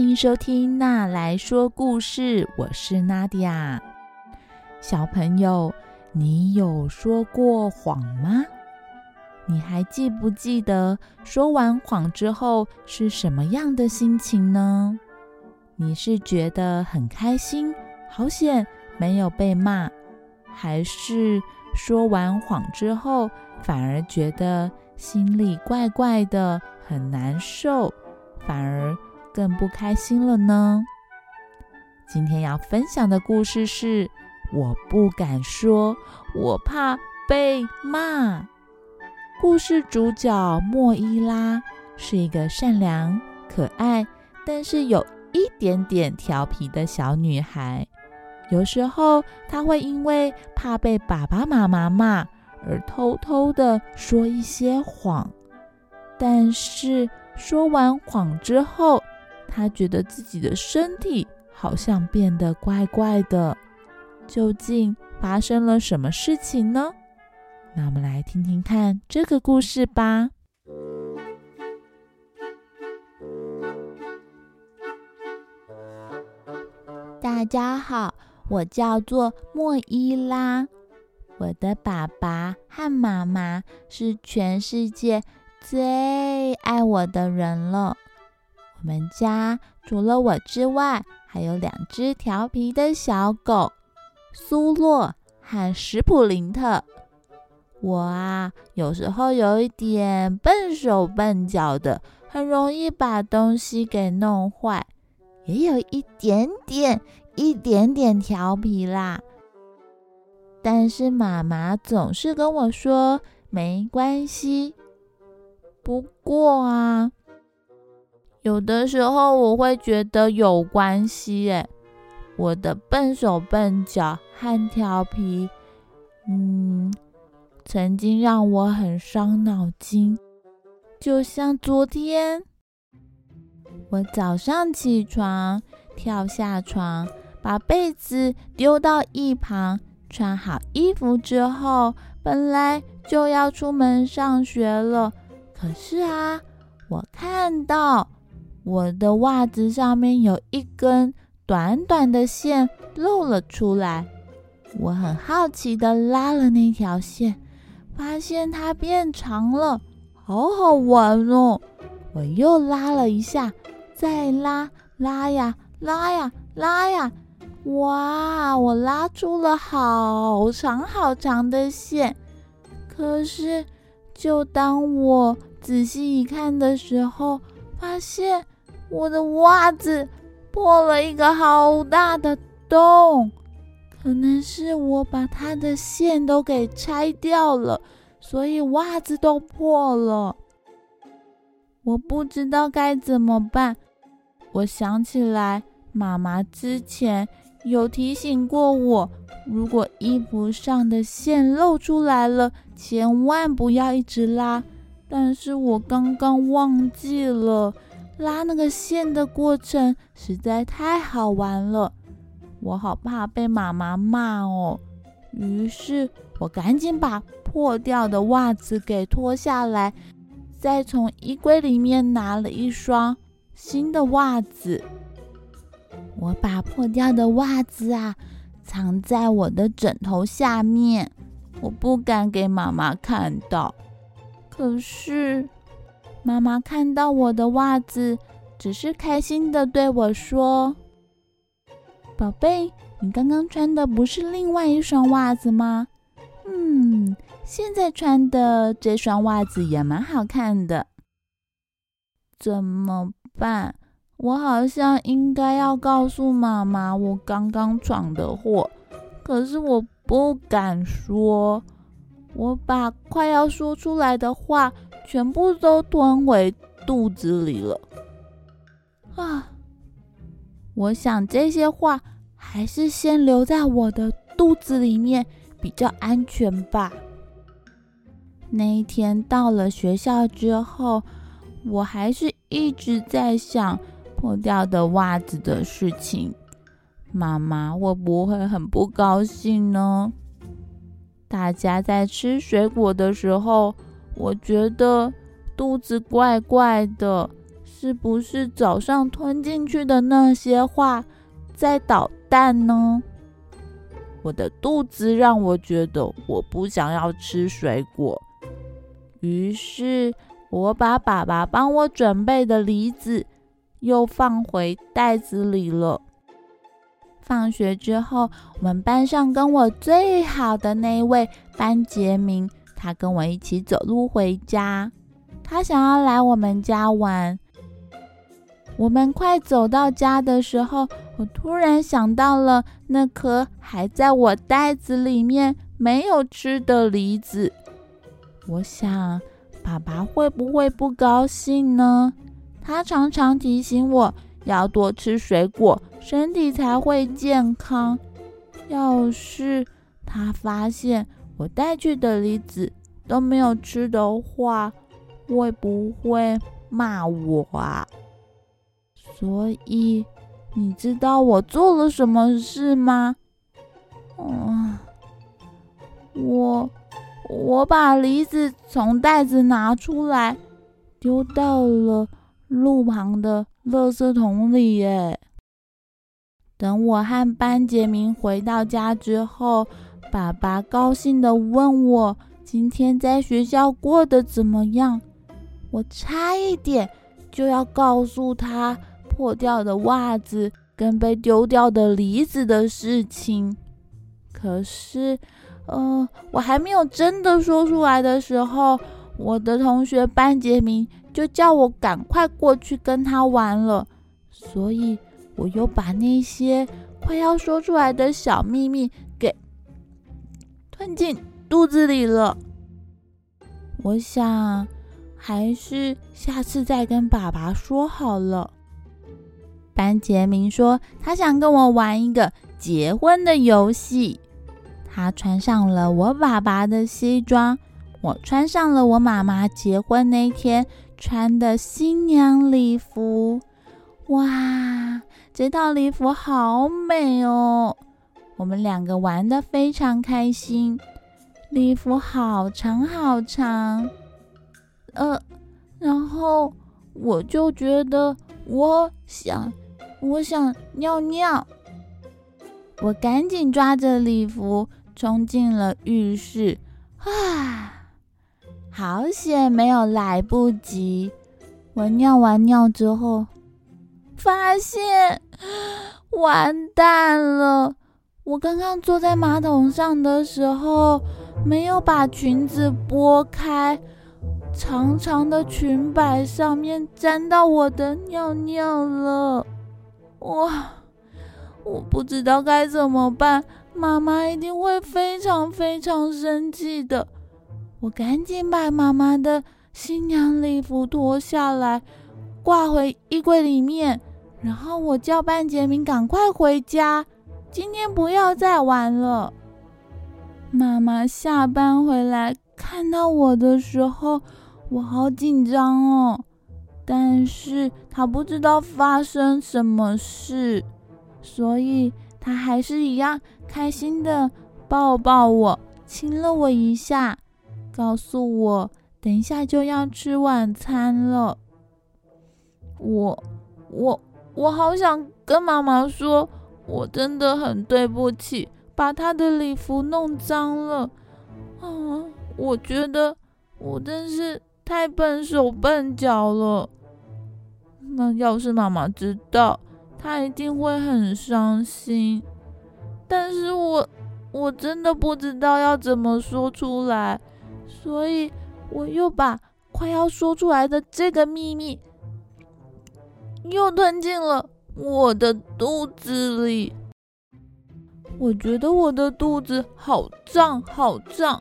欢迎收听《娜来说故事》，我是娜迪亚。小朋友，你有说过谎吗？你还记不记得说完谎之后是什么样的心情呢？你是觉得很开心，好险没有被骂，还是说完谎之后反而觉得心里怪怪的，很难受，反而？更不开心了呢。今天要分享的故事是：我不敢说，我怕被骂。故事主角莫伊拉是一个善良、可爱，但是有一点点调皮的小女孩。有时候，她会因为怕被爸爸妈妈骂而偷偷的说一些谎。但是说完谎之后，他觉得自己的身体好像变得怪怪的，究竟发生了什么事情呢？那我们来听听看这个故事吧。大家好，我叫做莫伊拉，我的爸爸和妈妈是全世界最爱我的人了。我们家除了我之外，还有两只调皮的小狗，苏洛和史普林特。我啊，有时候有一点笨手笨脚的，很容易把东西给弄坏，也有一点点、一点点调皮啦。但是妈妈总是跟我说没关系。不过啊。有的时候我会觉得有关系，诶，我的笨手笨脚和调皮，嗯，曾经让我很伤脑筋。就像昨天，我早上起床，跳下床，把被子丢到一旁，穿好衣服之后，本来就要出门上学了。可是啊，我看到。我的袜子上面有一根短短的线露了出来，我很好奇的拉了那条线，发现它变长了，好好玩哦！我又拉了一下，再拉，拉呀，拉呀，拉呀，哇！我拉出了好长好长的线。可是，就当我仔细一看的时候，发现。我的袜子破了一个好大的洞，可能是我把它的线都给拆掉了，所以袜子都破了。我不知道该怎么办。我想起来，妈妈之前有提醒过我，如果衣服上的线露出来了，千万不要一直拉。但是我刚刚忘记了。拉那个线的过程实在太好玩了，我好怕被妈妈骂哦。于是我赶紧把破掉的袜子给脱下来，再从衣柜里面拿了一双新的袜子。我把破掉的袜子啊藏在我的枕头下面，我不敢给妈妈看到。可是。妈妈看到我的袜子，只是开心的对我说：“宝贝，你刚刚穿的不是另外一双袜子吗？嗯，现在穿的这双袜子也蛮好看的。怎么办？我好像应该要告诉妈妈我刚刚闯的祸，可是我不敢说。我把快要说出来的话全部都吞回肚子里了。啊，我想这些话还是先留在我的肚子里面比较安全吧。那一天到了学校之后，我还是一直在想破掉的袜子的事情。妈妈会不会很不高兴呢？大家在吃水果的时候，我觉得肚子怪怪的，是不是早上吞进去的那些话在捣蛋呢？我的肚子让我觉得我不想要吃水果，于是我把爸爸帮我准备的梨子又放回袋子里了。放学之后，我们班上跟我最好的那一位班杰明，他跟我一起走路回家。他想要来我们家玩。我们快走到家的时候，我突然想到了那颗还在我袋子里面没有吃的梨子。我想，爸爸会不会不高兴呢？他常常提醒我要多吃水果。身体才会健康。要是他发现我带去的梨子都没有吃的话，会不会骂我啊？所以你知道我做了什么事吗？嗯，我我把梨子从袋子拿出来，丢到了路旁的垃圾桶里。耶。等我和班杰明回到家之后，爸爸高兴的问我今天在学校过得怎么样。我差一点就要告诉他破掉的袜子跟被丢掉的梨子的事情，可是，呃，我还没有真的说出来的时候，我的同学班杰明就叫我赶快过去跟他玩了，所以。我又把那些快要说出来的小秘密给吞进肚子里了。我想还是下次再跟爸爸说好了。班杰明说他想跟我玩一个结婚的游戏。他穿上了我爸爸的西装，我穿上了我妈妈结婚那天穿的新娘礼服。哇！这套礼服好美哦，我们两个玩的非常开心。礼服好长好长，呃，然后我就觉得我想，我想尿尿，我赶紧抓着礼服冲进了浴室。啊，好险没有来不及！我尿完尿之后，发现。完蛋了！我刚刚坐在马桶上的时候，没有把裙子拨开，长长的裙摆上面沾到我的尿尿了。哇！我不知道该怎么办，妈妈一定会非常非常生气的。我赶紧把妈妈的新娘礼服脱下来，挂回衣柜里面。然后我叫班杰明赶快回家，今天不要再玩了。妈妈下班回来看到我的时候，我好紧张哦。但是她不知道发生什么事，所以她还是一样开心的抱抱我，亲了我一下，告诉我等一下就要吃晚餐了。我，我。我好想跟妈妈说，我真的很对不起，把她的礼服弄脏了。啊，我觉得我真是太笨手笨脚了。那要是妈妈知道，她一定会很伤心。但是我我真的不知道要怎么说出来，所以我又把快要说出来的这个秘密。又吞进了我的肚子里，我觉得我的肚子好胀，好胀，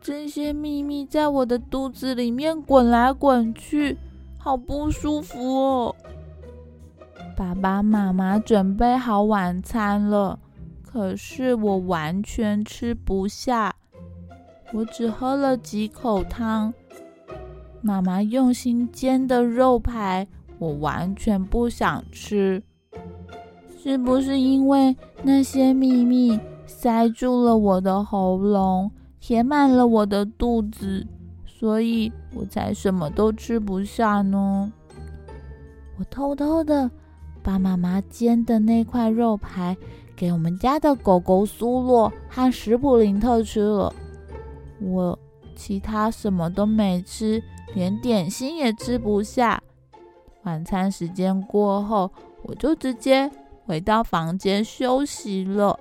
这些秘密在我的肚子里面滚来滚去，好不舒服哦。爸爸妈妈准备好晚餐了，可是我完全吃不下，我只喝了几口汤。妈妈用心煎的肉排，我完全不想吃。是不是因为那些秘密塞住了我的喉咙，填满了我的肚子，所以我才什么都吃不下呢？我偷偷的把妈妈煎的那块肉排给我们家的狗狗苏洛和史普林特吃了，我其他什么都没吃。连点心也吃不下。晚餐时间过后，我就直接回到房间休息了。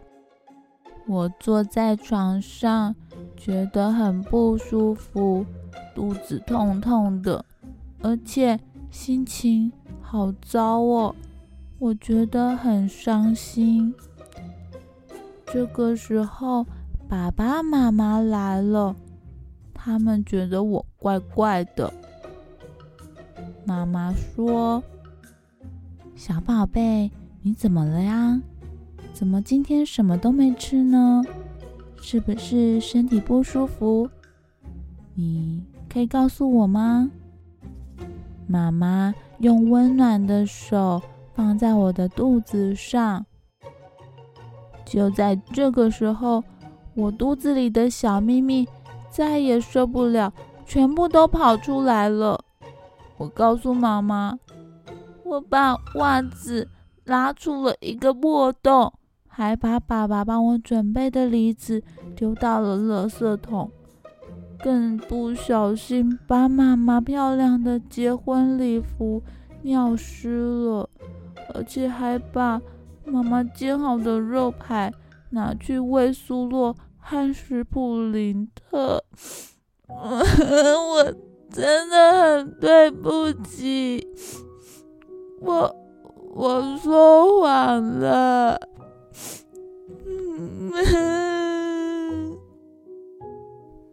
我坐在床上，觉得很不舒服，肚子痛痛的，而且心情好糟哦。我觉得很伤心。这个时候，爸爸妈妈来了。他们觉得我怪怪的。妈妈说：“小宝贝，你怎么了呀？怎么今天什么都没吃呢？是不是身体不舒服？你可以告诉我吗？”妈妈用温暖的手放在我的肚子上。就在这个时候，我肚子里的小秘密。再也受不了，全部都跑出来了。我告诉妈妈，我把袜子拉出了一个破洞，还把爸爸帮我准备的梨子丢到了垃圾桶，更不小心把妈妈漂亮的结婚礼服尿湿了，而且还把妈妈煎好的肉排拿去喂苏洛。汉斯普林特，我真的很对不起，我我说谎了。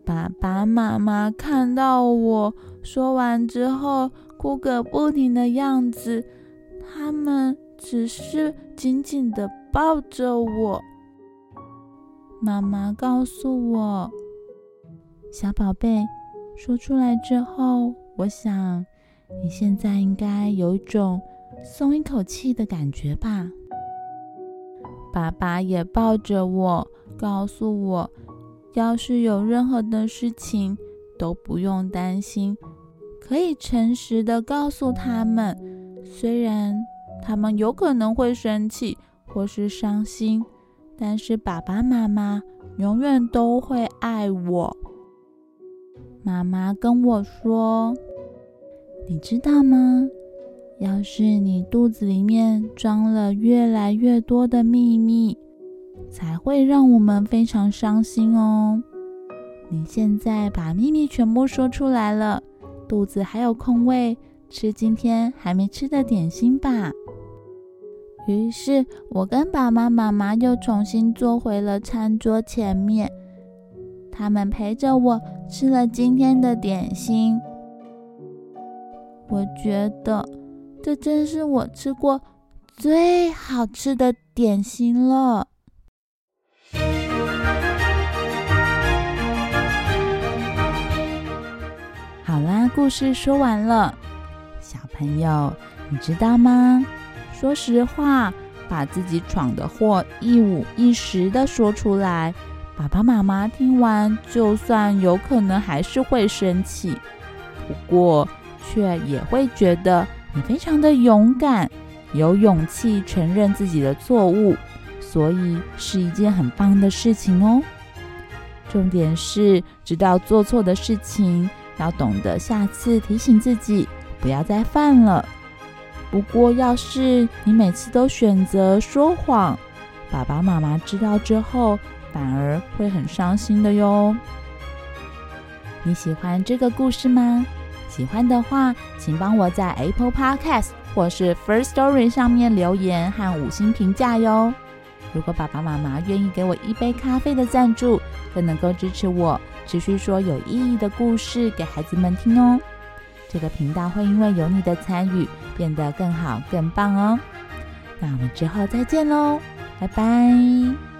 爸爸妈妈看到我说完之后哭个不停的样子，他们只是紧紧的抱着我。妈妈告诉我：“小宝贝，说出来之后，我想你现在应该有一种松一口气的感觉吧。”爸爸也抱着我，告诉我：“要是有任何的事情，都不用担心，可以诚实的告诉他们。虽然他们有可能会生气或是伤心。”但是爸爸妈妈永远都会爱我。妈妈跟我说：“你知道吗？要是你肚子里面装了越来越多的秘密，才会让我们非常伤心哦。你现在把秘密全部说出来了，肚子还有空位，吃今天还没吃的点心吧。”于是我跟爸爸妈妈又重新坐回了餐桌前面，他们陪着我吃了今天的点心。我觉得这真是我吃过最好吃的点心了。好啦，故事说完了，小朋友，你知道吗？说实话，把自己闯的祸一五一十的说出来，爸爸妈妈听完，就算有可能还是会生气，不过却也会觉得你非常的勇敢，有勇气承认自己的错误，所以是一件很棒的事情哦。重点是知道做错的事情，要懂得下次提醒自己，不要再犯了。不过，要是你每次都选择说谎，爸爸妈妈知道之后，反而会很伤心的哟。你喜欢这个故事吗？喜欢的话，请帮我在 Apple Podcast 或是 First Story 上面留言和五星评价哟。如果爸爸妈妈愿意给我一杯咖啡的赞助，更能够支持我持续说有意义的故事给孩子们听哦。这个频道会因为有你的参与变得更好、更棒哦。那我们之后再见喽，拜拜。